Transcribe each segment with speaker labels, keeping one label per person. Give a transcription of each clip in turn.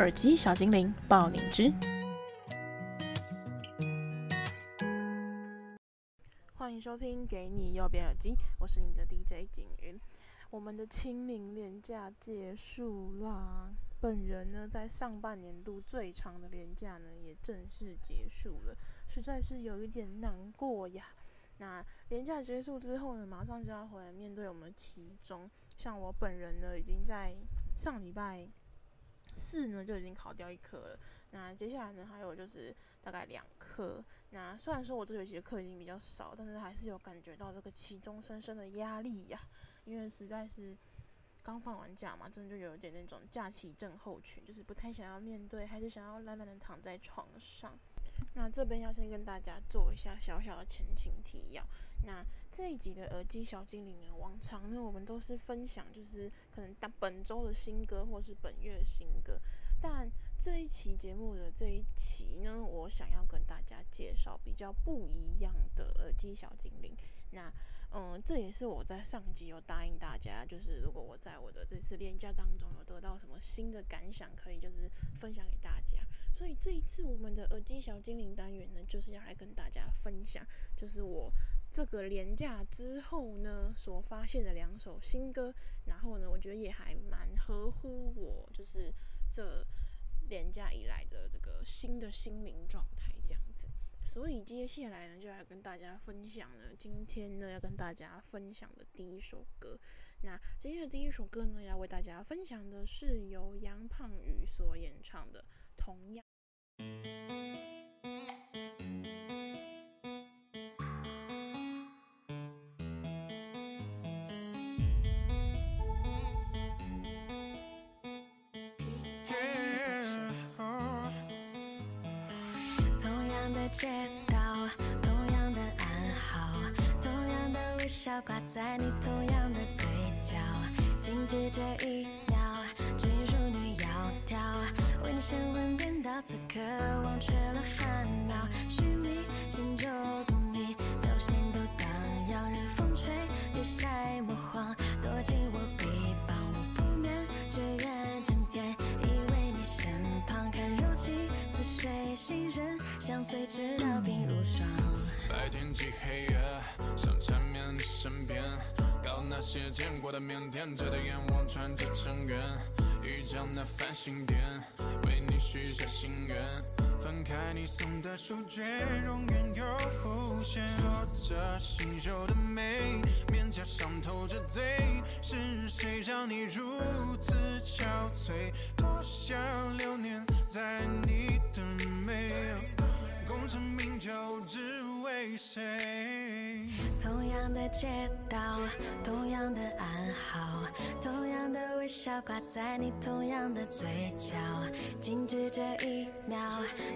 Speaker 1: 耳机小精灵爆你知，欢迎收听《给你右边耳机》，我是你的 DJ 景云。我们的清明连假结束啦，本人呢在上半年度最长的连假呢也正式结束了，实在是有一点难过呀。那连假结束之后呢，马上就要回来面对我们期中。像我本人呢，已经在上礼拜四呢就已经考掉一科了。那接下来呢，还有就是大概两科。那虽然说我这学期的课已经比较少，但是还是有感觉到这个期中深深的压力呀。因为实在是刚放完假嘛，真的就有点那种假期症候群，就是不太想要面对，还是想要懒懒的躺在床上。那这边要先跟大家做一下小小的前情提要。那这一集的耳机小精灵呢，往常呢我们都是分享就是可能当本周的新歌或是本月的新歌，但这一期节目的这一期呢，我想要跟大家介绍比较不一样的耳机小精灵。那嗯，这也是我在上集有答应大家，就是如果我在我的这次廉价当中有得到什么新的感想，可以就是分享给大家。所以这一次我们的耳机小精灵单元呢，就是要来跟大家分享，就是我这个廉价之后呢所发现的两首新歌，然后呢，我觉得也还蛮合乎我就是这廉价以来的这个新的心灵状态这样子。所以接下来呢，就来跟大家分享呢，今天呢要跟大家分享的第一首歌。那今天的第一首歌呢，要为大家分享的是由杨胖宇所演唱的《同
Speaker 2: 样》。笑挂在你同样的嘴角，静止这一秒，只属你窈窕，为你神魂颠倒，此刻忘却了烦恼，虚迷心就共你，走心都荡漾，任风吹日晒莫慌，躲进我臂膀，我不眠，只愿整天依偎你身旁，看柔情似水，心神相随。
Speaker 3: 黑夜，想缠绵你身边，搞那些见过的腼腆，遮着眼望穿着尘缘，遇见那繁星点，为你许下心愿，翻开你送的书卷，容颜又浮现，说着新绣的美，面颊上透着醉，是谁让你如此憔悴？多想留念在你的眉，功成名就只为
Speaker 2: 谁？样的街道，同样的暗号，同样的微笑挂在你同样的嘴角，静止这一秒，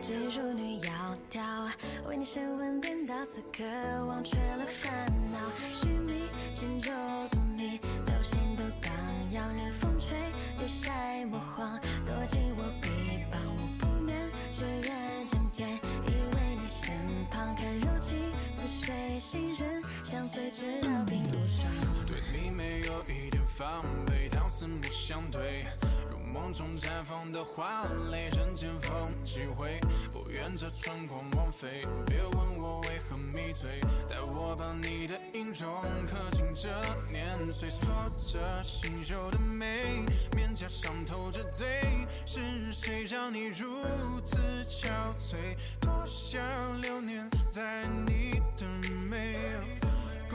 Speaker 2: 只属你窈窕，为你神魂颠倒，此刻忘却了烦恼，寻觅心中共你，走心都荡漾，任风吹日晒莫慌，躲进我臂膀，我不眠，只愿整天依偎你身旁，看柔情似水。心神相随，直到鬓如霜。
Speaker 3: 对你没有一点防备，当四目相对，如梦中绽放的花蕾，人间风几回，不愿这春光枉费。别问我为何迷醉，待我把你的影中刻进这年岁，锁着新绣的美，面颊上透着醉，是谁让你如此憔悴？多想留念在你的眉，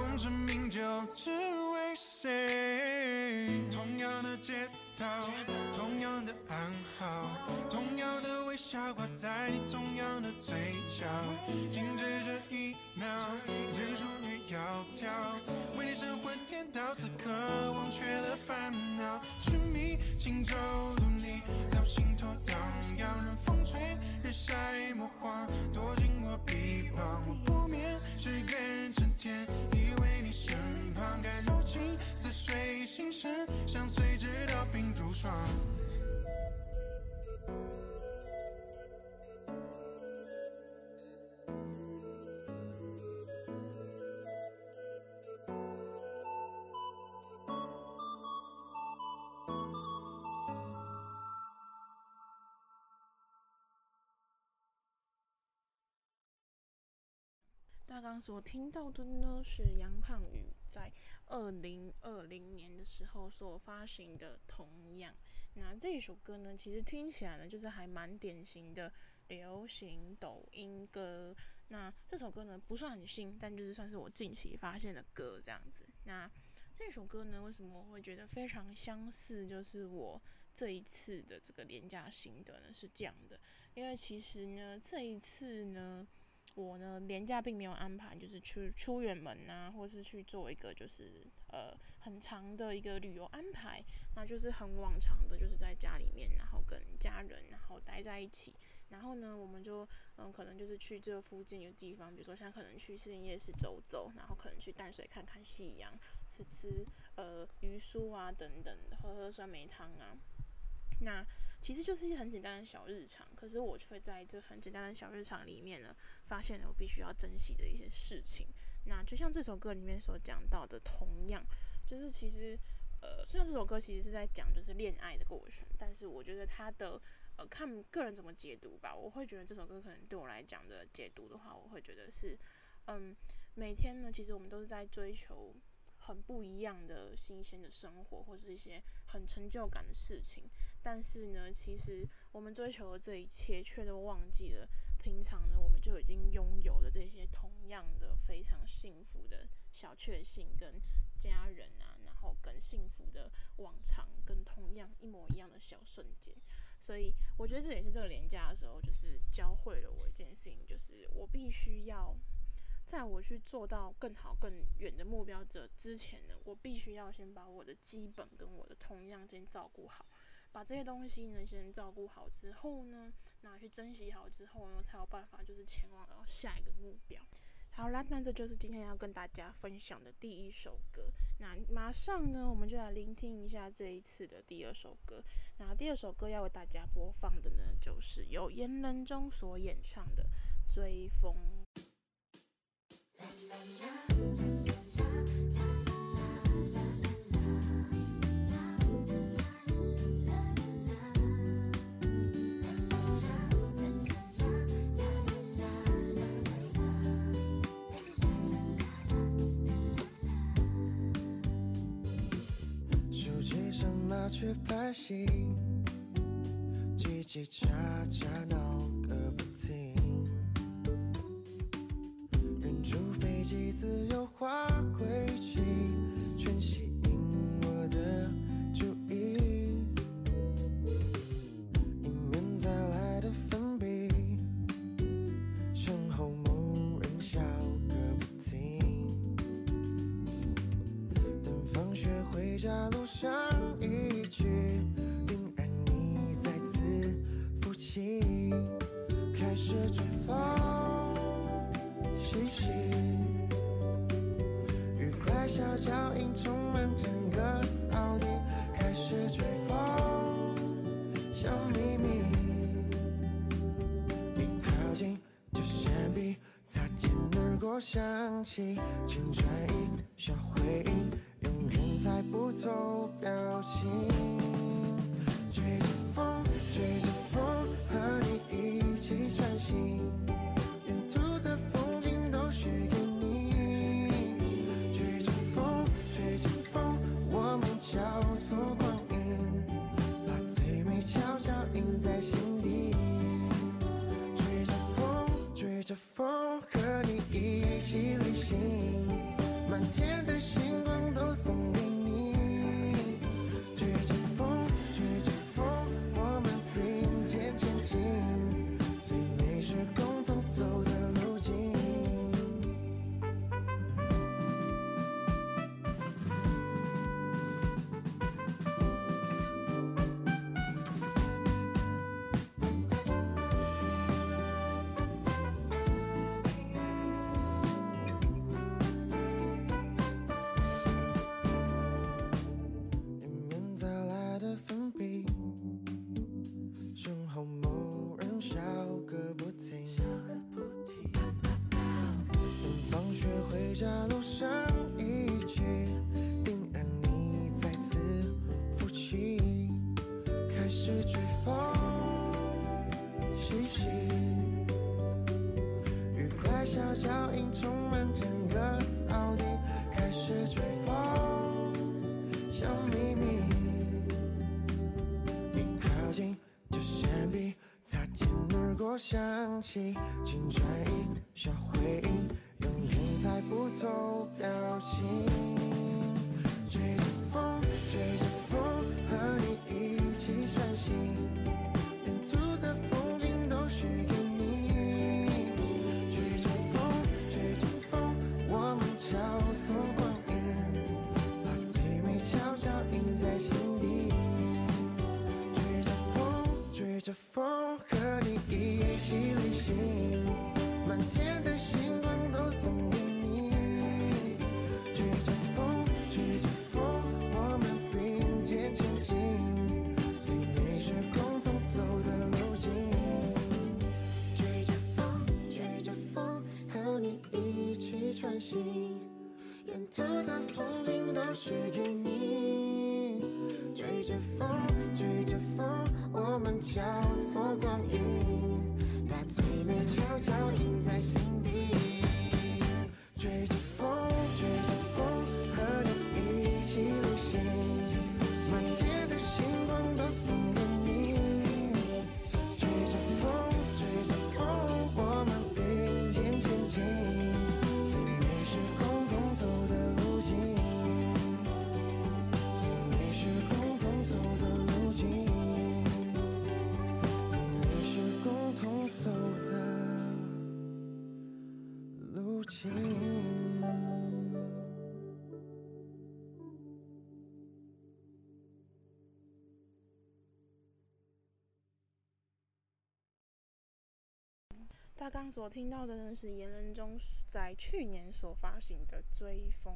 Speaker 3: 功成名就，只为谁？同样的街道，同样的暗号，同样的微笑挂在你同样的嘴角，静止这一秒，人数越窈窕，为你神魂颠倒，此刻忘却了烦恼，寻觅荆州独你，在我心头荡漾，任风吹日晒，莫慌，躲进我臂膀。我不 strong.
Speaker 1: 刚刚所听到的呢，是杨胖宇在二零二零年的时候所发行的《同样》。那这一首歌呢，其实听起来呢，就是还蛮典型的流行抖音歌。那这首歌呢，不算很新，但就是算是我近期发现的歌这样子。那这首歌呢，为什么我会觉得非常相似？就是我这一次的这个廉价心得呢，是这样的。因为其实呢，这一次呢。我呢，年假并没有安排，就是去出远门呐、啊，或是去做一个就是呃很长的一个旅游安排，那就是很往常的，就是在家里面，然后跟家人然后待在一起，然后呢，我们就嗯可能就是去这附近的地方，比如说像可能去士林夜市走走，然后可能去淡水看看夕阳，吃吃呃鱼酥啊等等，喝喝酸梅汤啊。那其实就是一些很简单的小日常，可是我却在这很简单的小日常里面呢，发现了我必须要珍惜的一些事情。那就像这首歌里面所讲到的，同样就是其实呃，虽然这首歌其实是在讲就是恋爱的过程，但是我觉得它的呃，看个人怎么解读吧。我会觉得这首歌可能对我来讲的解读的话，我会觉得是嗯，每天呢，其实我们都是在追求。很不一样的新鲜的生活，或是一些很成就感的事情。但是呢，其实我们追求的这一切，却都忘记了平常呢，我们就已经拥有了这些同样的非常幸福的小确幸，跟家人啊，然后跟幸福的往常，跟同样一模一样的小瞬间。所以，我觉得这也是这个连假的时候，就是教会了我一件事情，就是我必须要。在我去做到更好、更远的目标者之前呢，我必须要先把我的基本跟我的同样先照顾好，把这些东西呢先照顾好之后呢，那去珍惜好之后呢，才有办法就是前往到下一个目标。好啦，那这就是今天要跟大家分享的第一首歌。那马上呢，我们就来聆听一下这一次的第二首歌。那第二首歌要为大家播放的呢，就是由严仁中所演唱的《追风》。
Speaker 4: 手机上麻雀拍醒，叽叽喳喳闹个不停。飞机自由化轨迹，全吸引我的注意。迎面再来的粉笔，身后某人笑个不停。等放学回家路上一句，定让你再次浮起，脚印充满整个草地，开始追风，小秘密。一靠近就闪避，擦肩而过想起，请转移小回忆，永远猜不透表情。架楼上一起，定然你再次浮起，开始追风细细，愉快小脚印充满整个草地，开始追风小秘密，一靠近就闪避，擦肩而过想起心，沿途的风景都是给你。追着风，追着风，我们交错光影，把最美悄悄印在心底。
Speaker 1: 大家刚所听到的呢，是严仁中在去年所发行的《追风》。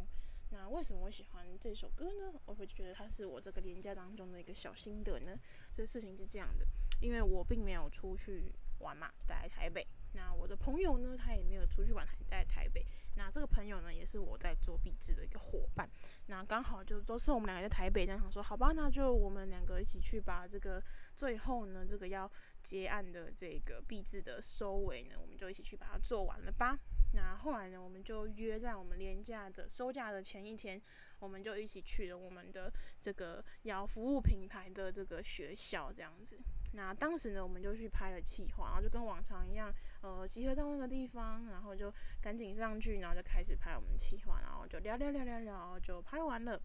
Speaker 1: 那为什么我喜欢这首歌呢？我会觉得它是我这个年假当中的一个小心得呢。这个事情是这样的，因为我并没有出去玩嘛，待在台北。那我的朋友呢，他也没有出去玩，他在台北。那这个朋友呢，也是我在做壁纸的一个伙伴。那刚好就都是我们两个在台北，这样想说，好吧，那就我们两个一起去把这个最后呢，这个要结案的这个壁纸的收尾呢，我们就一起去把它做完了吧。那后来呢，我们就约在我们连假的收假的前一天，我们就一起去了我们的这个要服务品牌的这个学校，这样子。那当时呢，我们就去拍了企划，然后就跟往常一样，呃，集合到那个地方，然后就赶紧上去，然后就开始拍我们企划，然后就聊聊聊聊聊，就拍完了。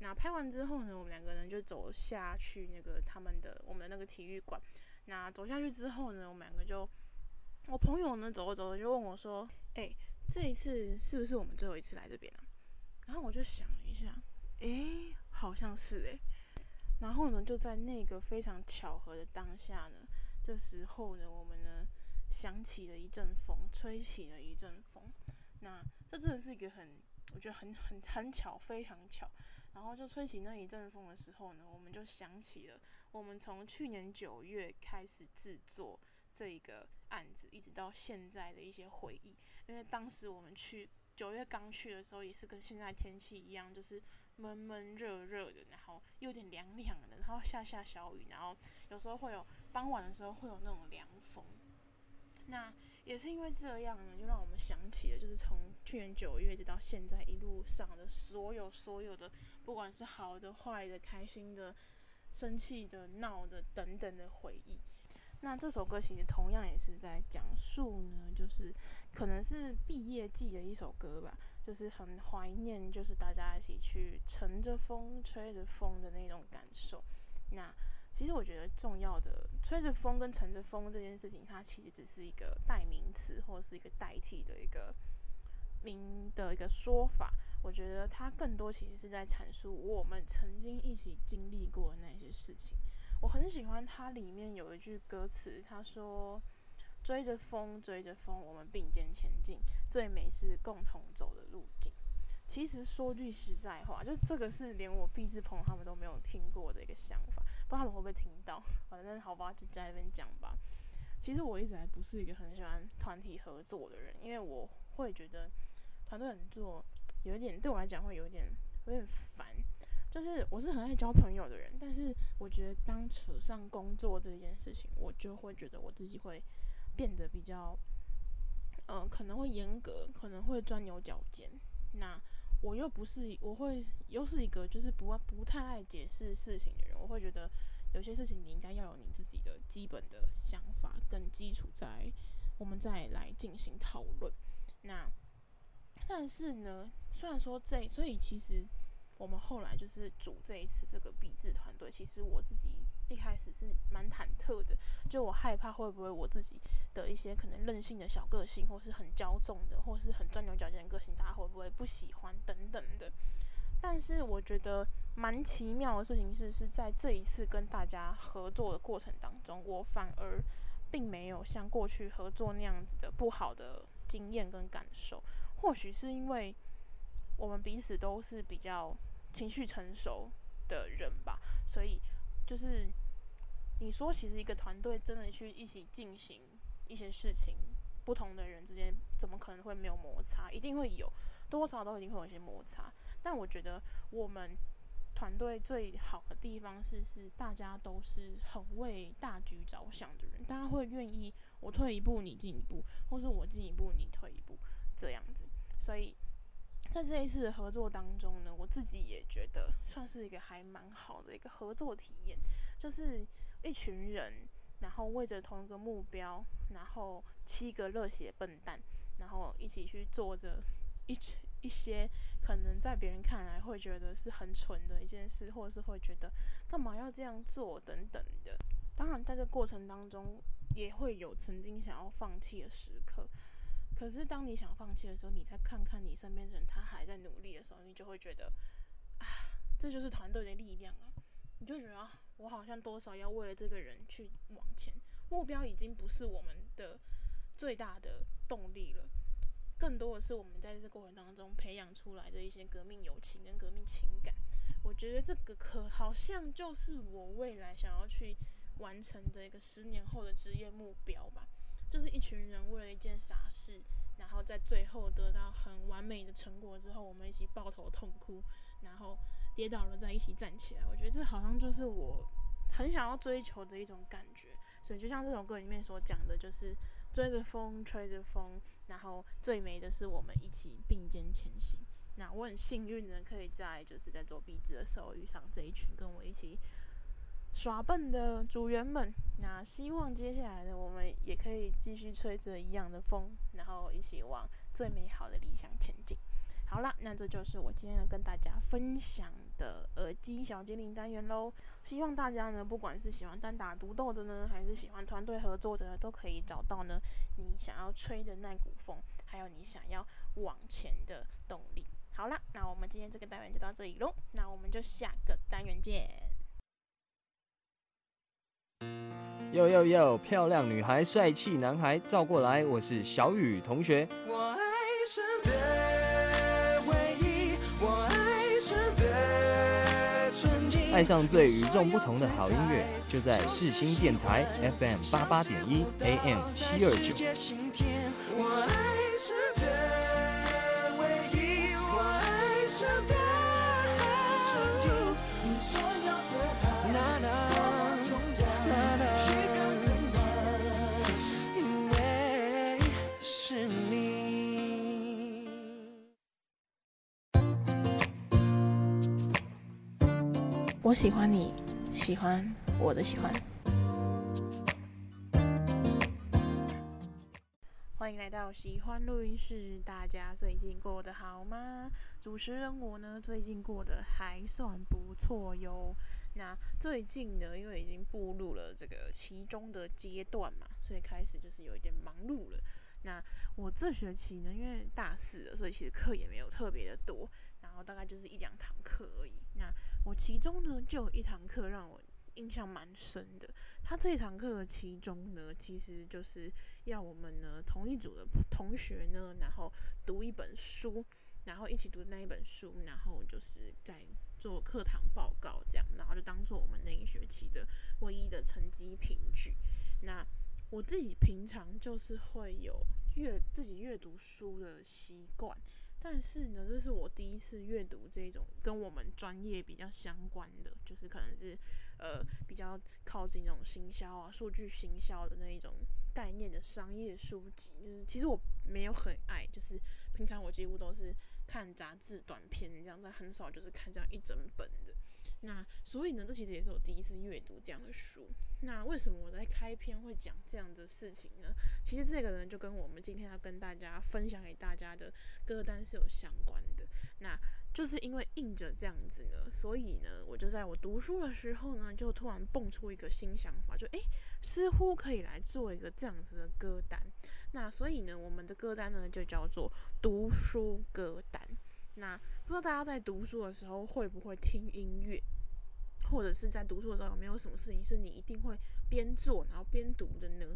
Speaker 1: 那拍完之后呢，我们两个人就走下去那个他们的我们的那个体育馆。那走下去之后呢，我们两个就，我朋友呢走着走着就问我说：“哎、这一次是不是我们最后一次来这边啊？”然后我就想了一下，哎、好像是哎、然后呢，就在那个非常巧合的当下呢，这时候呢，我们呢响起了一阵风，吹起了一阵风。那这真的是一个很，我觉得很很很巧，非常巧。然后就吹起那一阵风的时候呢，我们就想起了我们从去年九月开始制作这一个案子，一直到现在的一些回忆。因为当时我们去九月刚去的时候，也是跟现在天气一样，就是。闷闷热热的，然后有点凉凉的，然后下下小雨，然后有时候会有傍晚的时候会有那种凉风。那也是因为这样呢，就让我们想起了，就是从去年九月直到现在一路上的所有所有的，不管是好的、坏的、开心的、生气的、闹的等等的回忆。那这首歌其实同样也是在讲述呢，就是可能是毕业季的一首歌吧。就是很怀念，就是大家一起去乘着风、吹着风的那种感受。那其实我觉得重要的，吹着风跟乘着风这件事情，它其实只是一个代名词，或者是一个代替的一个名的一个说法。我觉得它更多其实是在阐述我们曾经一起经历过那些事情。我很喜欢它里面有一句歌词，他说。追着风，追着风，我们并肩前进，最美是共同走的路径。其实说句实在话，就这个是连我毕志鹏他们都没有听过的一个想法，不知道他们会不会听到。反正好吧，就在那边讲吧。其实我一直还不是一个很喜欢团体合作的人，因为我会觉得。团队合作有一点对我来讲会有点有点烦。就是我是很爱交朋友的人，但是我觉得当扯上工作这件事情，我就会觉得我自己会变得比较，嗯、可能会严格，可能会钻牛角尖。那我又不是，我会又是一个就是不不太爱解释事情的人。我会觉得有些事情你应该要有你自己的基本的想法跟基础，在我们再来进行讨论。那但是呢，虽然说这，所以其实。我们后来就是组这一次这个笔制团队，其实我自己一开始是蛮忐忑的，就我害怕会不会我自己的一些可能任性的小个性，或是很骄纵的，或是很钻牛角尖的个性，大家会不会不喜欢等等的。但是我觉得蛮奇妙的事情是，是在这一次跟大家合作的过程当中，我反而并没有像过去合作那样子的不好的经验跟感受。或许是因为。我们彼此都是比较情绪成熟的人吧，所以就是你说，其实一个团队真的去一起进行一些事情，不同的人之间怎么可能会没有摩擦？一定会有，多少少都一定会有一些摩擦。但我觉得我们团队最好的地方是，是大家都是很为大局着想的人，大家会愿意我退一步你进一步，或是我进一步你退一步这样子，所以。在这一次的合作当中呢，我自己也觉得算是一个还蛮好的一个合作体验，就是一群人，然后为着同一个目标，然后七个热血笨蛋，然后一起去做着一一些可能在别人看来会觉得是很蠢的一件事，或者是会觉得干嘛要这样做等等的。当然，在这过程当中也会有曾经想要放弃的时刻。可是，当你想放弃的时候，你再看看你身边的人，他还在努力的时候，你就会觉得，啊，这就是团队的力量啊！你就觉得，啊，我好像多少要为了这个人去往前，目标已经不是我们的最大的动力了，更多的是我们在这过程当中培养出来的一些革命友情跟革命情感。我觉得这个可好像就是我未来想要去完成的一个十年后的职业目标吧。就是一群人为了一件傻事，然后在最后得到很完美的成果之后，我们一起抱头痛哭，然后跌倒了再一起站起来。我觉得这好像就是我很想要追求的一种感觉。所以就像这首歌里面所讲的，就是追着风，吹着风，然后最美的是我们一起并肩前行。那我很幸运的可以在就是在做壁纸的时候遇上这一群跟我一起。耍笨的组员们，那希望接下来的我们也可以继续吹着一样的风，然后一起往最美好的理想前进。好啦，那这就是我今天要跟大家分享的耳机小精灵单元喽。希望大家呢，不管是喜欢单打独斗的呢，还是喜欢团队合作的，都可以找到呢你想要吹的那股风，还有你想要往前的动力。好啦，那我们今天这个单元就到这里喽，那我们就下个单元见。
Speaker 5: 呦呦呦，漂亮女孩，帅气男孩，照过来，我是小雨同学。
Speaker 4: 我爱上的唯一，我爱上的纯净，
Speaker 5: 爱上最与众不同的好音乐，就在世新电台 FM 八八点一 AM 七二九。
Speaker 1: 我喜欢你，喜欢我的喜欢。欢迎来到喜欢录音室，大家最近过得好吗？主持人我呢，最近过得还算不错哟。那最近呢，因为已经步入了这个其中的阶段嘛，所以开始就是有一点忙碌了。那我这学期呢，因为大四了，所以其实课也没有特别的多。然后大概就是一两堂课而已。那我其中呢，就有一堂课让我印象蛮深的。他这一堂课的其中呢，其实就是要我们呢同一组的同学呢，然后读一本书，然后一起读那一本书，然后就是在做课堂报告这样，然后就当做我们那一学期的唯一的成绩凭据。那我自己平常就是会有阅自己阅读书的习惯。但是呢，这是我第一次阅读这种跟我们专业比较相关的，就是可能是呃比较靠近那种行销啊、数据行销的那一种概念的商业书籍。就是其实我没有很爱，就是平常我几乎都是看杂志短篇这样，但很少就是看这样一整本的。那所以呢，这其实也是我第一次阅读这样的书。那为什么我在开篇会讲这样的事情呢？其实这个呢，就跟我们今天要跟大家分享给大家的歌单是有相关的。那就是因为印着这样子呢，所以呢，我就在我读书的时候呢，就突然蹦出一个新想法，就诶，似乎可以来做一个这样子的歌单。那所以呢，我们的歌单呢，就叫做读书歌单。那不知道大家在读书的时候会不会听音乐？或者是在读书的时候，有没有什么事情是你一定会边做然后边读的呢？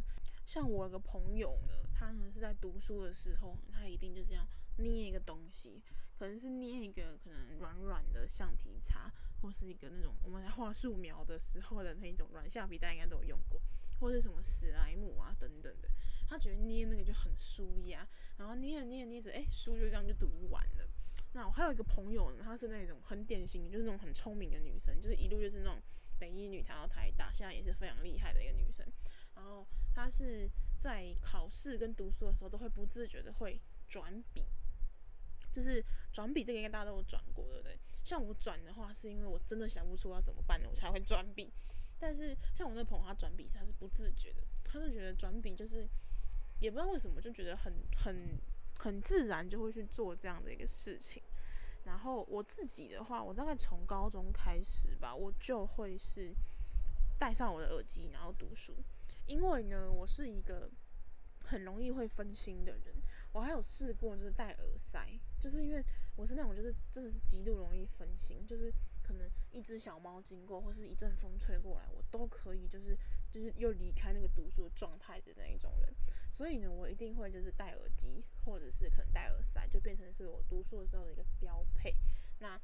Speaker 1: 像我有个朋友呢，他呢是在读书的时候，他一定就这样捏一个东西，可能是捏一个可能软软的橡皮擦，或是一个那种我们在画素描的时候的那种软橡皮，大家应该都有用过，或是什么史莱姆啊等等的，他觉得捏那个就很舒压，然后捏着捏着捏着，哎，书就这样就读完了。那我还有一个朋友呢，她是那种很典型，就是那种很聪明的女生，就是一路就是那种北一女，谈到台大，现在也是非常厉害的一个女生。然后她是在考试跟读书的时候，都会不自觉的会转笔，就是转笔这个应该大家都有转过，对不对？像我转的话，是因为我真的想不出要怎么办呢，我才会转笔。但是像我那朋友，她转笔她是不自觉的，她就觉得转笔就是也不知道为什么，就觉得很很。很自然就会去做这样的一个事情，然后我自己的话，我大概从高中开始吧，我就会是戴上我的耳机，然后读书，因为呢，我是一个很容易会分心的人，我还有试过就是戴耳塞，就是因为我是那种就是真的是极度容易分心，就是。可能一只小猫经过，或是一阵风吹过来，我都可以就是就是又离开那个读书状态的那一种人。所以呢，我一定会就是戴耳机，或者是可能戴耳塞，就变成是我读书的时候的一个标配。那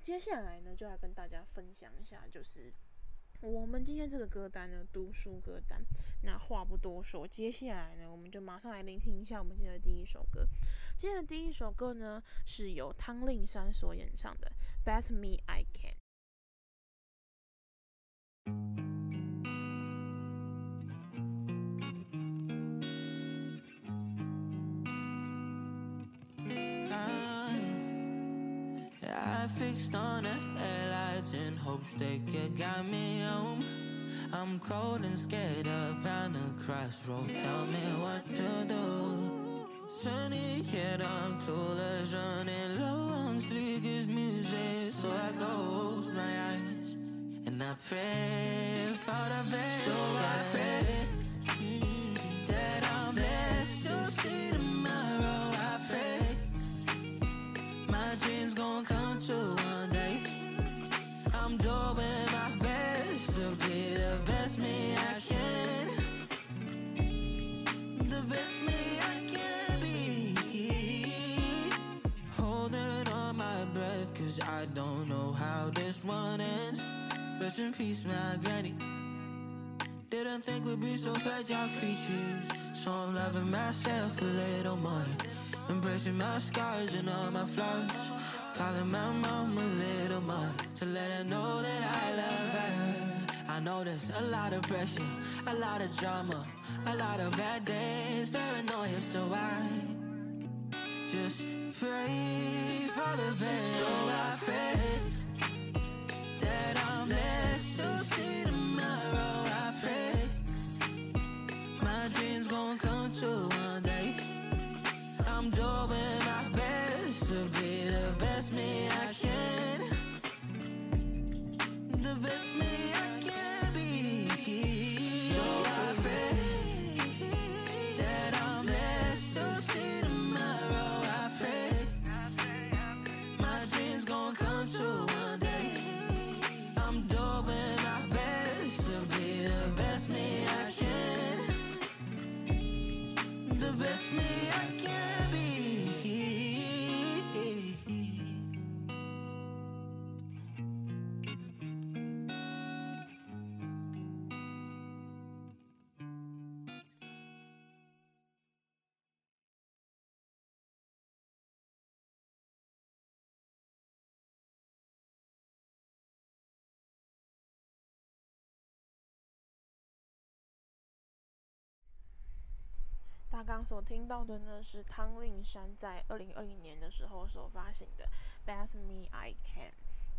Speaker 1: 接下来呢，就要跟大家分享一下，就是我们今天这个歌单呢，读书歌单。那话不多说，接下来呢，我们就马上来聆听一下我们今天的第一首歌。今天的第一首歌呢，是由汤令山所演唱的《Best Me I Can》。
Speaker 6: catching hopes they could guide me home. I'm cold and scared around a crossroads. Tell me what to do. Sunny yet I'm clueless, running low on sleep music. So I close my eyes and I pray for the best. So I pray. one and rest in peace, my granny. Didn't think we'd be so fragile creatures. So I'm loving myself a little more. Embracing my scars and all my flaws. Calling my mom a little more to let her know that I love her. I know there's a lot of pressure, a lot of drama, a lot of bad days, paranoia, so I just pray for the best. So I pray. Blessed to see tomorrow, I pray. My dreams gon' come
Speaker 7: true
Speaker 1: one day. I'm doing
Speaker 6: my best to be the best me I can. The best me
Speaker 1: 大刚所听到的呢，是汤令山在二零二零年的时候所发行的《Best Me I Can》。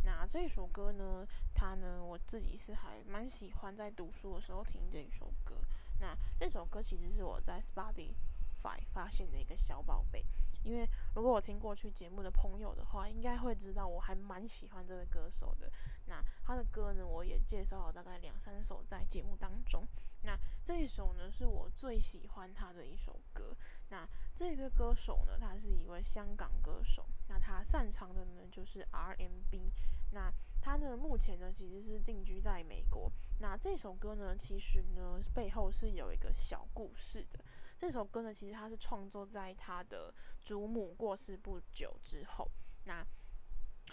Speaker 1: 那这首歌呢，它呢，我自己是还蛮喜欢在读书的时候听这一首歌。那这首歌其实是我在 Spotify 发现的一个小宝贝。因为如果我听过去节目的朋友的话，应该会知道我还蛮喜欢这个歌手的。那他的歌呢，我也介绍了大概两三首在节目当中。那这一首呢，是我最喜欢他的一首歌。那这个歌手呢，他是一位香港歌手。那他擅长的呢，就是 RMB。那他呢，目前呢，其实是定居在美国。那这首歌呢，其实呢，背后是有一个小故事的。这首歌呢，其实他是创作在他的祖母过世不久之后。那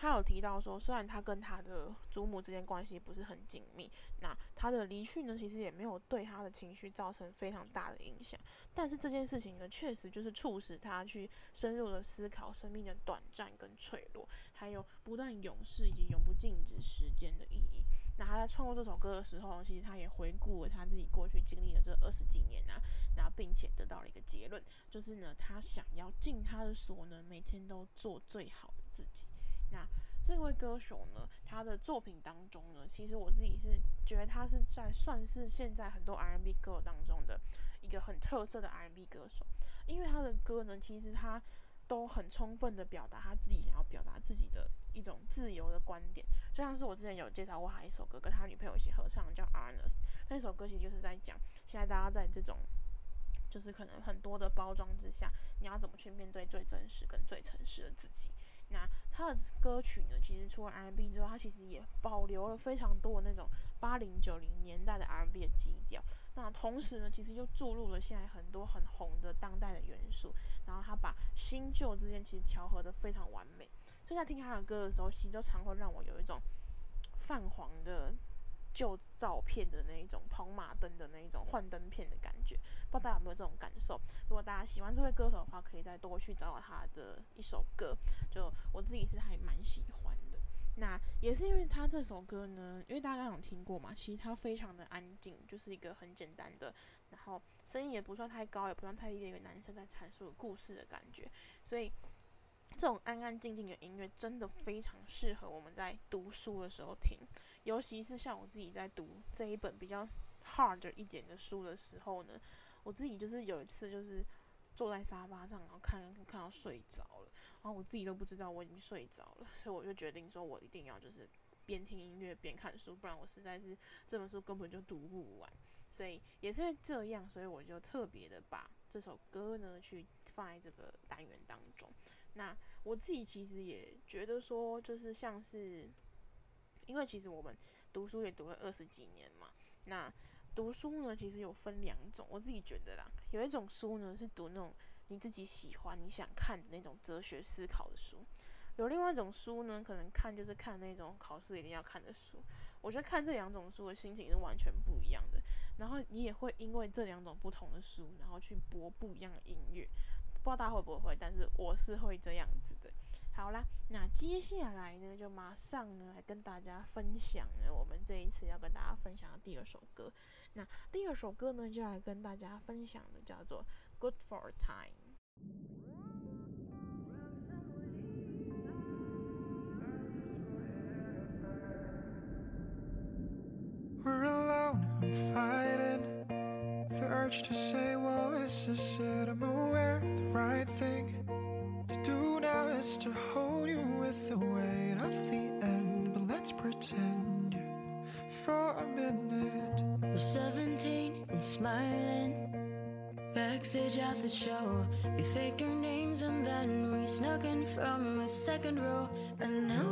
Speaker 1: 他有提到说，虽然他跟他的祖母之间关系不是很紧密，那他的离去呢，其实也没有对他的情绪造成非常大的影响。但是这件事情呢，确实就是促使他去深入的思考生命的短暂跟脆弱，还有不断永世以及永不静止时间的意义。那他在创作这首歌的时候，其实他也回顾了他自己过去经历的这二十几年啊，然后并且得到了一个结论，就是呢，他想要尽他的所能，每天都做最好的自己。那这位歌手呢，他的作品当中呢，其实我自己是觉得他是在算是现在很多 R&B 歌手当中的一个很特色的 R&B 歌手，因为他的歌呢，其实他都很充分的表达他自己想要表达自己的一种自由的观点，就像是我之前有介绍过他一首歌，跟他女朋友一起合唱叫《Honest》，那首歌其实就是在讲现在大家在这种。就是可能很多的包装之下，你要怎么去面对最真实跟最诚实的自己？那他的歌曲呢，其实除了 R&B 之外，他其实也保留了非常多的那种八零九零年代的 R&B 的基调。那同时呢，其实就注入了现在很多很红的当代的元素。然后他把新旧之间其实调和的非常完美。所以在听他的歌的时候，其实就常会让我有一种泛黄的。旧照片的那一种跑马灯的那一种幻灯片的感觉，不知道大家有没有这种感受？如果大家喜欢这位歌手的话，可以再多去找找他的一首歌，就我自己是还蛮喜欢的。那也是因为他这首歌呢，因为大家有听过嘛，其实他非常的安静，就是一个很简单的，然后声音也不算太高，也不算太低的一个男生在阐述故事的感觉，所以。这种安安静静的音乐真的非常适合我们在读书的时候听，尤其是像我自己在读这一本比较 hard 一点的书的时候呢，我自己就是有一次就是坐在沙发上，然后看看到睡着了，然后我自己都不知道我已经睡着了，所以我就决定说我一定要就是边听音乐边看书，不然我实在是这本书根本就读不完。所以也是因为这样，所以我就特别的把这首歌呢去放在这个单元当中。那我自己其实也觉得说，就是像是，因为其实我们读书也读了二十几年嘛。那读书呢，其实有分两种，我自己觉得啦，有一种书呢是读那种你自己喜欢、你想看的那种哲学思考的书。有另外一种书呢，可能看就是看那种考试一定要看的书。我觉得看这两种书的心情是完全不一样的。然后你也会因为这两种不同的书，然后去播不一样的音乐。不知道大家会不会，但是我是会这样子的。好啦，那接下来呢，就马上呢来跟大家分享呢，我们这一次要跟大家分享的第二首歌。那第二首歌呢，就来跟大家分享的叫做《Good for Time》。
Speaker 4: We're alone, I'm fine the urge to say, well, this is it. I'm aware the right thing to do now is to hold you with the weight of the end. But let's pretend for a minute.
Speaker 2: We're 17 and smiling. Backstage at the show, we fake our names and then we snuck in from a second row. And now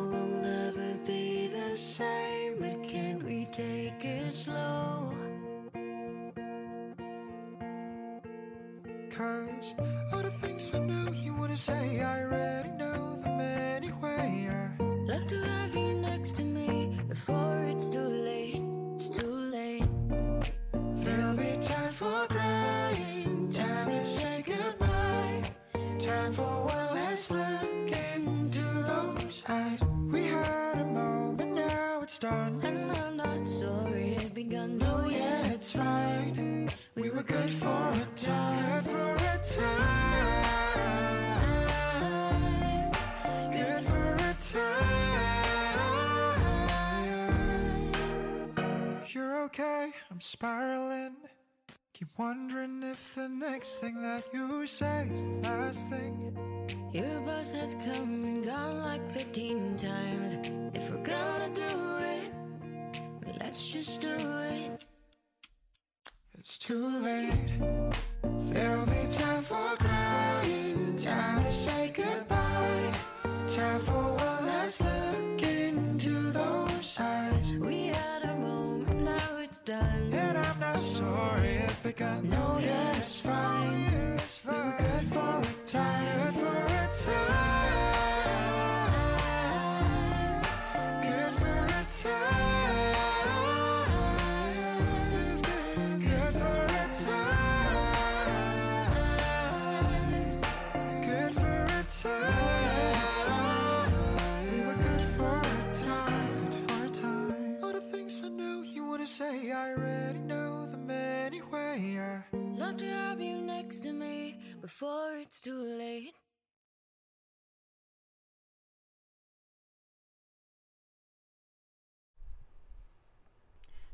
Speaker 7: spiraling. Keep wondering if the next thing that you say is the last thing.
Speaker 2: Your bus has come and gone like 15 times. If we're gonna do it, let's just do it.
Speaker 7: It's too late. There'll be time for crying, time to say goodbye, time for one last look into those eyes.
Speaker 2: Done.
Speaker 7: And I'm not sorry it begun. No, yeah, for
Speaker 2: it's too late.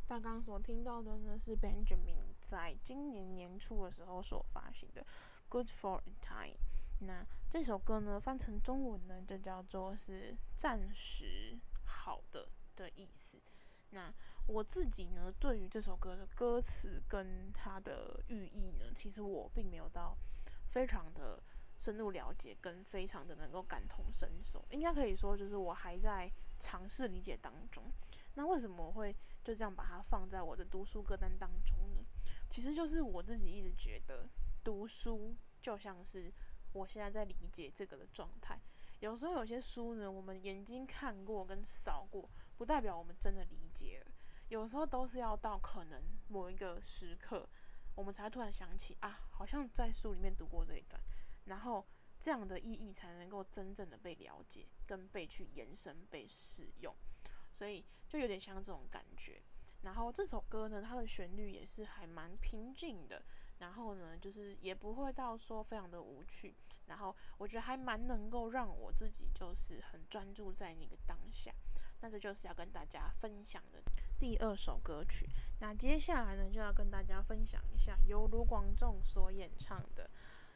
Speaker 1: 大刚所听到的呢是 Benjamin 在今年年初的时候所发行的《Good for a Time》。那这首歌呢翻成中文呢就叫做是暂时好的的意思。那我自己呢对于这首歌的歌词跟它的寓意呢，其实我并没有到非常的深入了解，跟非常的能够感同身受。应该可以说就是我还在尝试理解当中。那为什么我会就这样把它放在我的读书歌单当中呢？其实就是我自己一直觉得，读书就像是我现在在理解这个的状态。有时候有些书呢，我们眼睛看过跟扫过，不代表我们真的理解了。有时候都是要到可能某一个时刻，我们才突然想起啊，好像在书里面读过这一段，然后这样的意义才能够真正的被了解，跟被去延伸、被使用。所以就有点像这种感觉，然后这首歌呢，它的旋律也是还蛮平静的，然后呢，就是也不会到说非常的无趣，然后我觉得还蛮能够让我自己就是很专注在那个当下。那这就是要跟大家分享的第二首歌曲。那接下来呢，就要跟大家分享一下由卢广仲所演唱的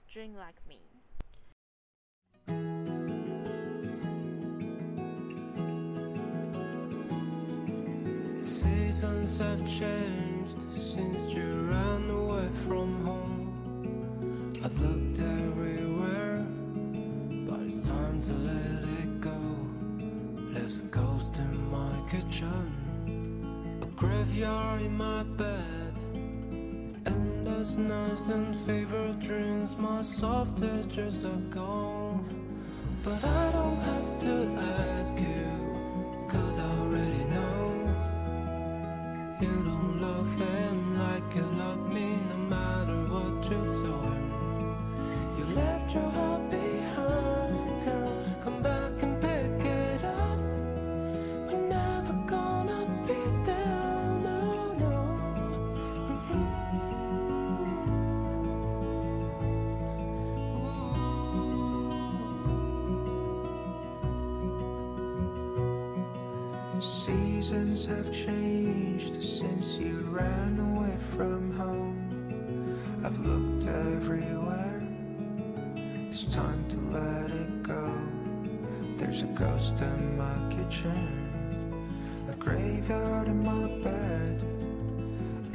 Speaker 1: 《Dream Like Me》。
Speaker 8: From home. I've looked everywhere, but it's time to let it go. There's a ghost in my kitchen, a graveyard in my bed. Endless nights and favorite dreams, my soft edges are gone. But I don't have to ask you, cause I already know. You
Speaker 7: It's time to let it go. There's a ghost in my kitchen, a graveyard in my bed.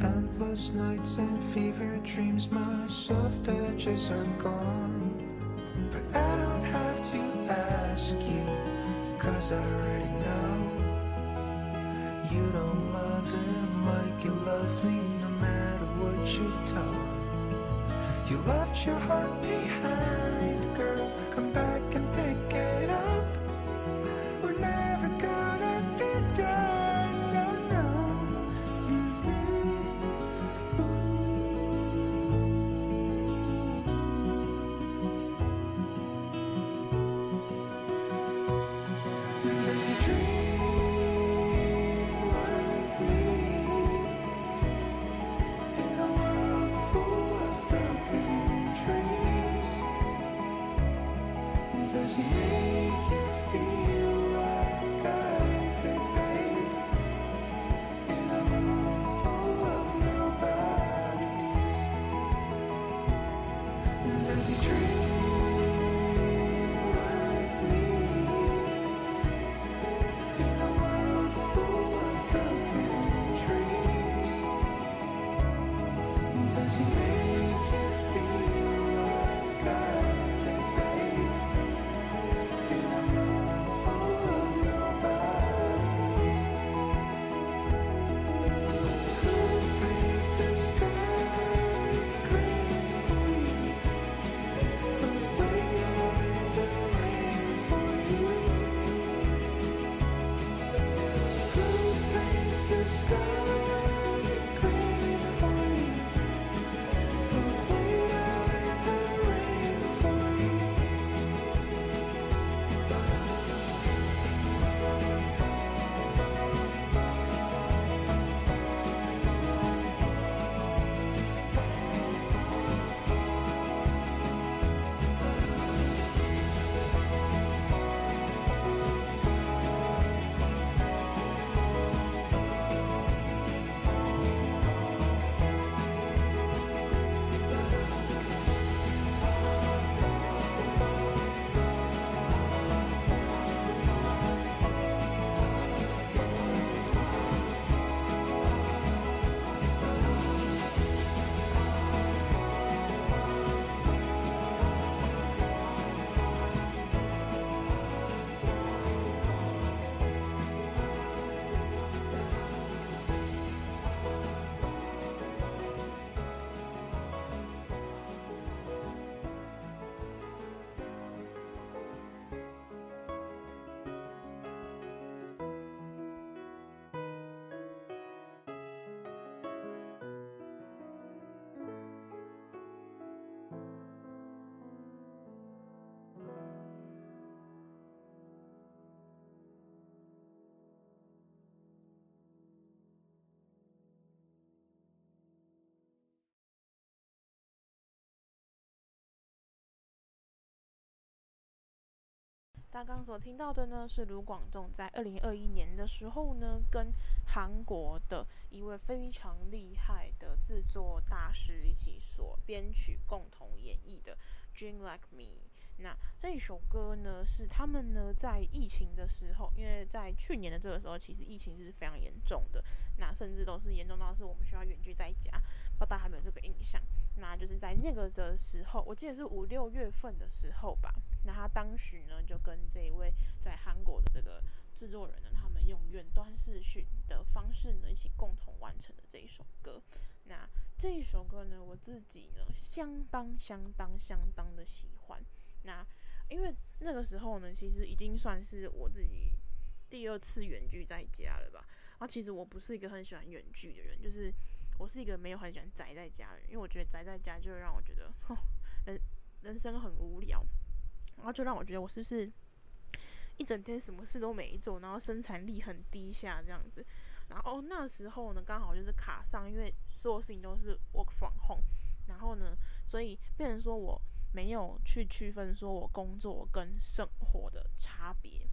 Speaker 7: Endless nights and fever dreams, my soft edges are gone. But I don't have to ask you, cause I already know. You don't love him like you loved me, no matter what you tell him. You left your heart behind. Come back
Speaker 1: 大家刚刚所听到的呢，是卢广仲在二零二一年的时候呢，跟韩国的一位非常厉害的制作大师一起所编曲、共同演绎的《Dream Like Me》。那这一首歌呢，是他们呢在疫情的时候，因为在去年的这个时候，其实疫情是非常严重的，那甚至都是严重到是我们需要远距在家，不知道大家有没有这个印象？那就是在那个的时候，我记得是五六月份的时候吧。那他当时呢，就跟这一位在韩国的这个制作人呢，他们用远端视讯的方式呢，一起共同完成了这一首歌。那这一首歌呢，我自己呢，相当相当相当的喜欢。那因为那个时候呢，其实已经算是我自己第二次远距在家了吧。然后其实我不是一个很喜欢远距的人，就是我是一个没有很喜欢宅在家的人，因为我觉得宅在家就会让我觉得，人人生很无聊。然后就让我觉得我是不是一整天什么事都没做，然后生产力很低下这样子。然后那时候呢，刚好就是卡上，因为所有事情都是 work from home，然后呢，所以变成说我。没有去区分说我工作跟生活的差别，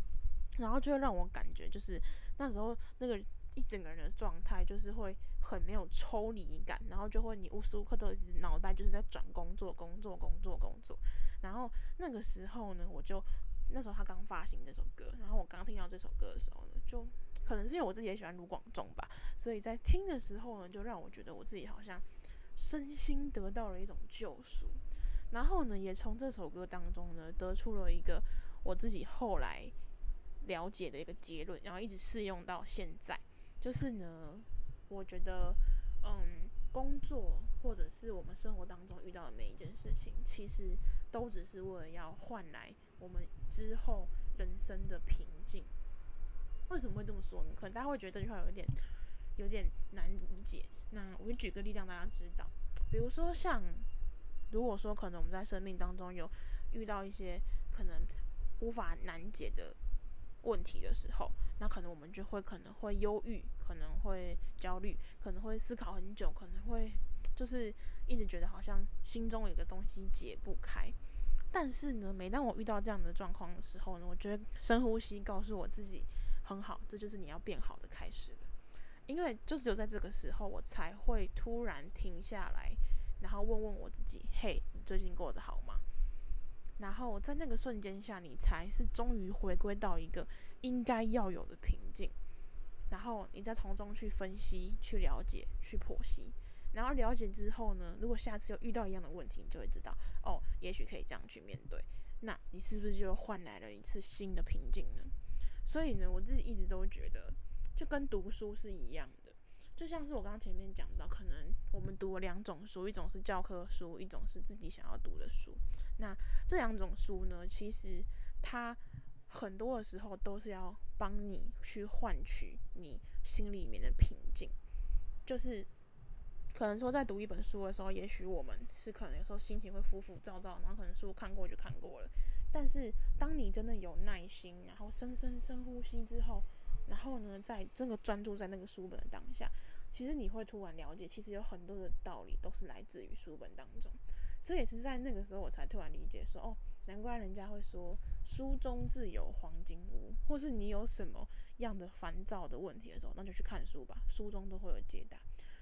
Speaker 1: 然后就会让我感觉就是那时候那个一整个人的状态就是会很没有抽离感，然后就会你无时无刻都脑袋就是在转工作、工作、工作、工作。然后那个时候呢，我就那时候他刚发行这首歌，然后我刚听到这首歌的时候呢，就可能是因为我自己也喜欢卢广仲吧，所以在听的时候呢，就让我觉得我自己好像身心得到了一种救赎。然后呢，也从这首歌当中呢，得出了一个我自己后来了解的一个结论，然后一直适用到现在。就是呢，我觉得，嗯，工作或者是我们生活当中遇到的每一件事情，其实都只是为了要换来我们之后人生的平静。为什么会这么说呢？可能大家会觉得这句话有点有点难理解。那我就举个例子让大家知道，比如说像。如果说可能我们在生命当中有遇到一些可能无法难解的问题的时候，那可能我们就会可能会忧郁，可能会焦虑，可能会思考很久，可能会就是一直觉得好像心中有个东西解不开。但是呢，每当我遇到这样的状况的时候呢，我觉得深呼吸，告诉我自己很好，这就是你要变好的开始了。因为就只有在这个时候，我才会突然停下来。然后问问我自己，嘿，你最近过得好吗？然后在那个瞬间下，你才是终于回归到一个应该要有的平静。然后你再从中去分析、去了解、去剖析。然后了解之后呢，如果下次又遇到一样的问题，你就会知道，哦，也许可以这样去面对。那你是不是就换来了一次新的平静呢？所以呢，我自己一直都觉得，就跟读书是一样。就像是我刚刚前面讲到，可能我们读了两种书，一种是教科书，一种是自己想要读的书。那这两种书呢，其实它很多的时候都是要帮你去换取你心里面的平静。就是可能说在读一本书的时候，也许我们是可能有时候心情会浮浮躁躁，然后可能书看过就看过了。但是当你真的有耐心，然后深深深呼吸之后，然后呢，在这个专注在那个书本的当下，其实你会突然了解，其实有很多的道理都是来自于书本当中。所以也是在那个时候，我才突然理解说，哦，难怪人家会说书中自有黄金屋，或是你有什么样的烦躁的问题的时候，那就去看书吧，书中都会有解答。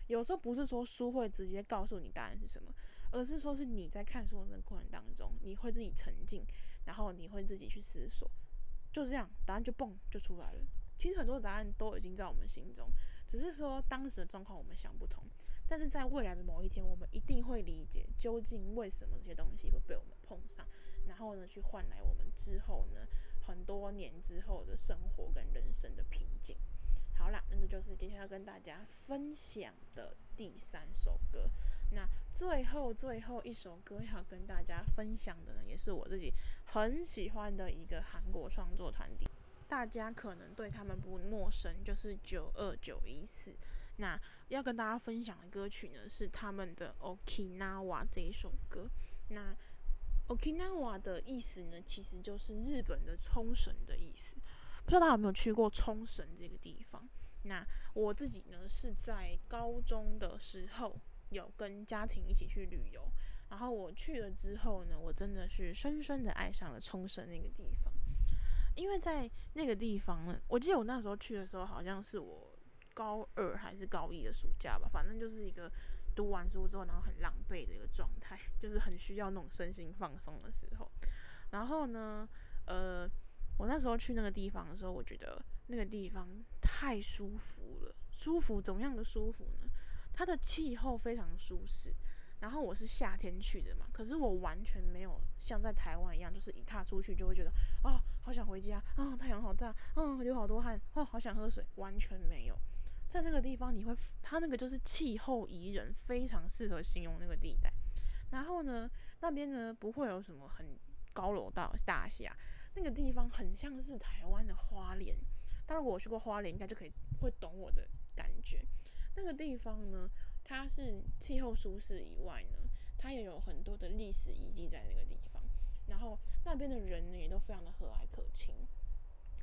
Speaker 1: 有时候不是说书会直接告诉你答案是什么，而是说是你在看书的过程当中，你会自己沉浸，然后你会自己去思索，就这样，答案就蹦就出来了。其实很多答案都已经在我们心中，只是说当时的状况我们想不通。但是在未来的某一天，我们一定会理解究竟为什么这些东西会被我们碰上，然后呢，去换来我们之后呢，很多年之后的生活跟人生的平静。好啦，那这就是今天要跟大家分享的第三首歌。那最后最后一首歌要跟大家分享的呢，也是我自己很喜欢的一个韩国创作团体。大家可能对他们不陌生，就是九二九一四。那要跟大家分享的歌曲呢，是他们的 Okinawa 这一首歌。那 Okinawa 的意思呢，其实就是日本的冲绳的意思。不知道大家有没有去过冲绳这个地方？那我自己呢，是在高中的时候有跟家庭一起去旅游，然后我去了之后呢，我真的是深深的爱上了冲绳那个地方。因为在那个地方呢，我记得我那时候去的时候，好像是我高二还是高一的暑假吧，反正就是一个读完书之后，然后很狼狈的一个状态，就是很需要那种身心放松的时候。然后呢，呃，我那时候去那个地方的时候，我觉得那个地方太舒服了，舒服怎么样的舒服呢？它的气候非常舒适。然后我是夏天去的嘛，可是我完全没有像在台湾一样，就是一踏出去就会觉得啊、好想回家啊、太阳好大，嗯、流好多汗，哦，好想喝水，完全没有。在那个地方，你会，它那个就是气候宜人，非常适合形容那个地带。然后呢，那边呢不会有什么很高楼大大厦，那个地方很像是台湾的花莲。当然我去过花莲，应该就可以会懂我的感觉。那个地方呢，它是气候舒适以外呢，它也有很多的历史遗迹在那个地方。然后那边的人呢，也都非常的和蔼可亲。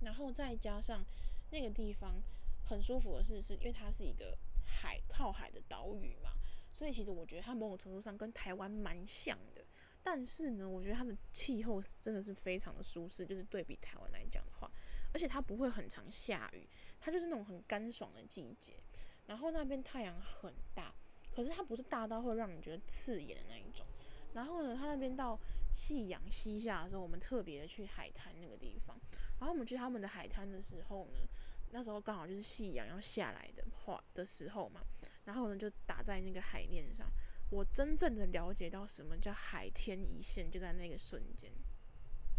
Speaker 1: 然后再加上那个地方很舒服的是，是因为它是一个海靠海的岛屿嘛，所以其实我觉得它某种程度上跟台湾蛮像的。但是呢，我觉得它的气候真的是非常的舒适，就是对比台湾来讲的话，而且它不会很常下雨，它就是那种很干爽的季节。然后那边太阳很大，可是它不是大到会让你觉得刺眼的那一种。然后呢，它那边到夕阳西下的时候，我们特别的去海滩那个地方。然后我们去他们的海滩的时候呢，那时候刚好就是夕阳要下来的话的时候嘛。然后呢，就打在那个海面上，我真正的了解到什么叫海天一线，就在那个瞬间。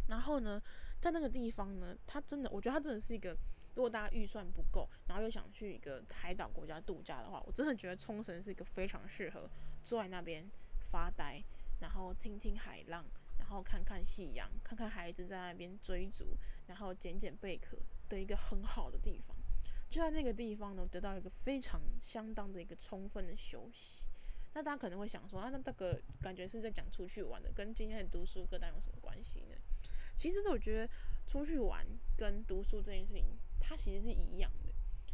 Speaker 1: 然后呢，在那个地方呢，它真的，我觉得它真的是一个。如果大家预算不够，然后又想去一个海岛国家度假的话，我真的觉得冲绳是一个非常适合坐在那边发呆，然后听听海浪，然后看看夕阳，看看孩子在那边追逐，然后捡捡贝壳的一个很好的地方。就在那个地方呢，得到了一个非常相当的一个充分的休息。那大家可能会想说，啊，那这个感觉是在讲出去玩的，跟今天的读书歌单有什么关系呢？其实我觉得出去玩跟读书这件事情。它其实是一样的，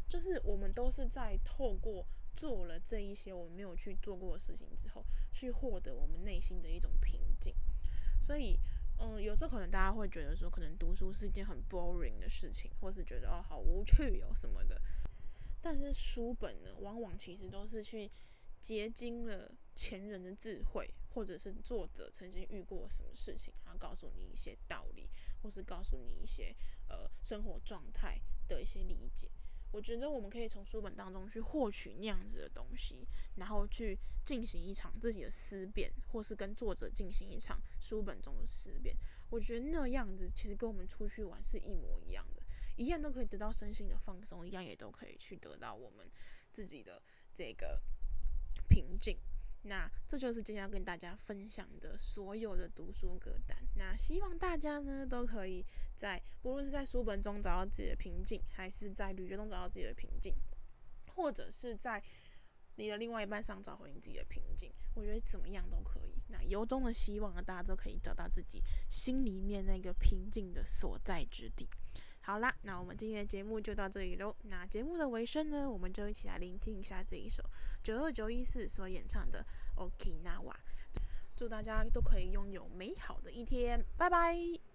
Speaker 1: 就是我们都是在透过做了这一些我们没有去做过的事情之后，去获得我们内心的一种平静。所以，嗯，有时候可能大家会觉得说，可能读书是一件很 boring 的事情，或是觉得哦好无趣哦什么的。但是书本呢，往往其实都是去结晶了前人的智慧，或者是作者曾经遇过什么事情，然后告诉你一些道理，或是告诉你一些呃生活状态。的一些理解，我觉得我们可以从书本当中去获取那样子的东西，然后去进行一场自己的思辨，或是跟作者进行一场书本中的思辨。我觉得那样子其实跟我们出去玩是一模一样的，一样都可以得到身心的放松，一样也都可以去得到我们自己的这个平静。那这就是今天要跟大家分享的所有的读书歌单。那希望大家呢都可以在不论是在书本中找到自己的平静，还是在旅游中找到自己的平静，或者是在你的另外一半上找回你自己的平静。我觉得怎么样都可以。那由衷的希望呢，大家都可以找到自己心里面那个平静的所在之地。好啦，那我们今天的节目就到这里喽。那节目的尾声呢，我们就一起来聆听一下这一首九二九一四所演唱的《Okinawa》。祝大家都可以拥有美好的一天，拜拜。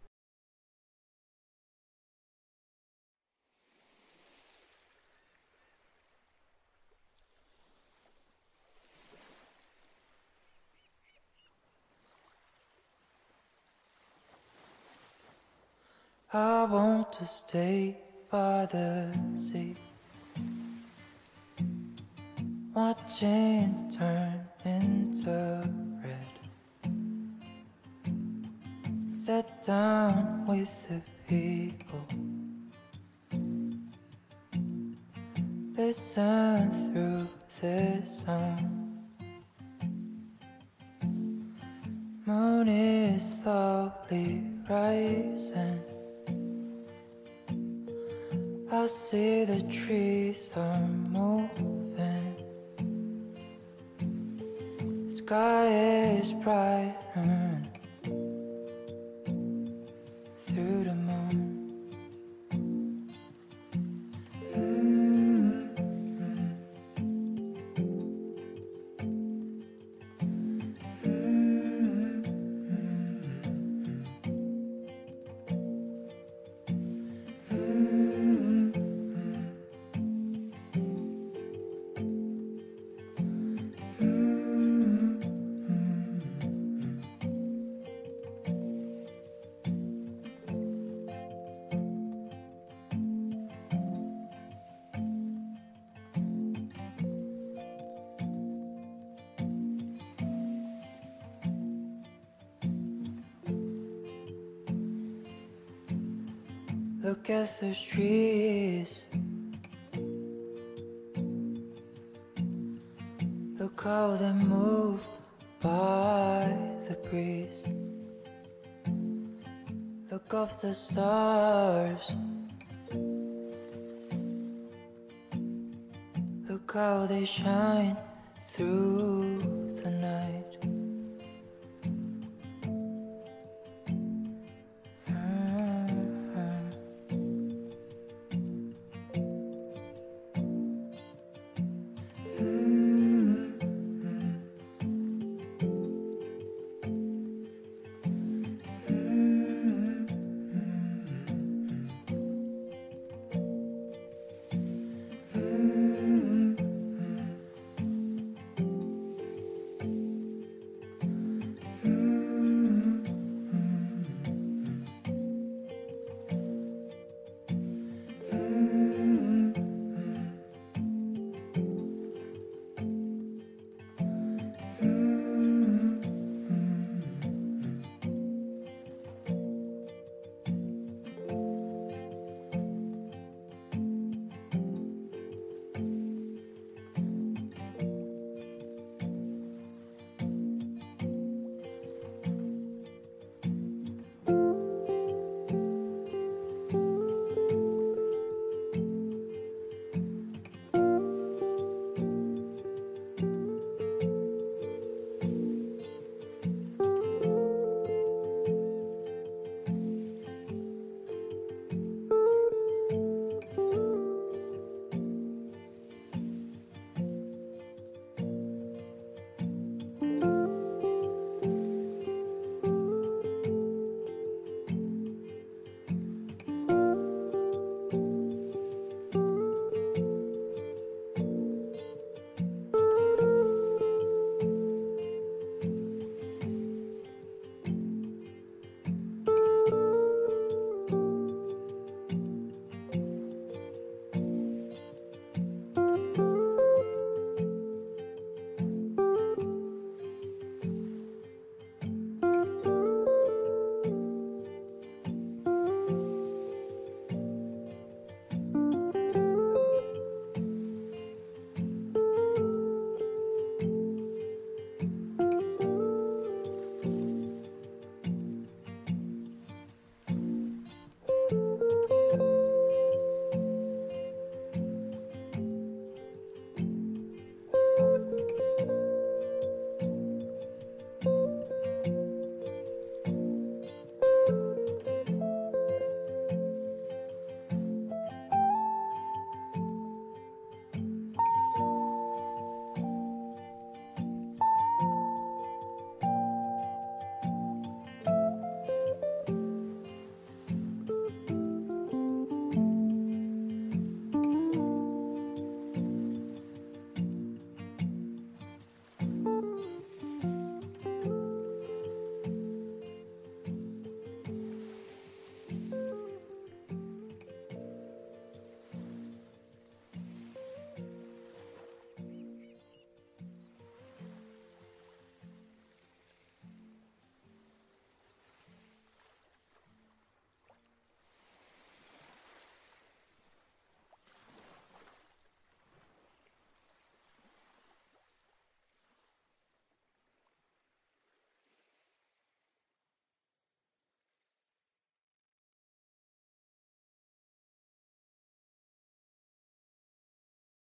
Speaker 4: I want to stay by the sea, watching turn into red. Sit down with the people, listen through the song. Moon is slowly rising. I see the trees are moving. Sky is bright through
Speaker 9: the trees. Look how they move by the breeze. Look up the stars. Look how they shine through